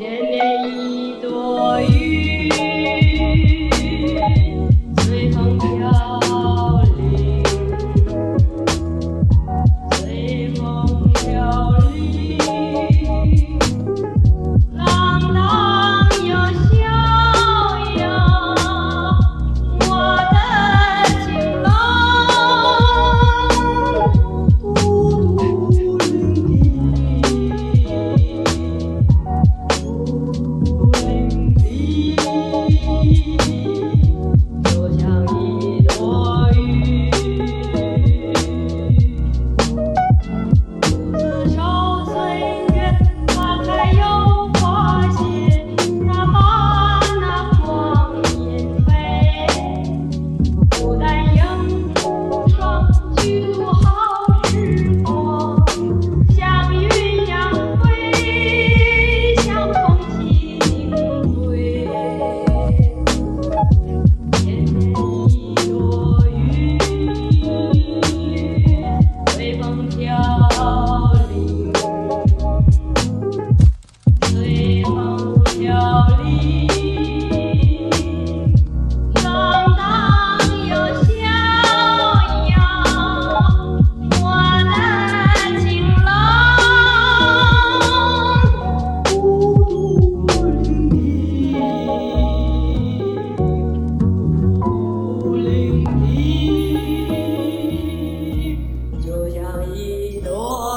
Yeah. 像一朵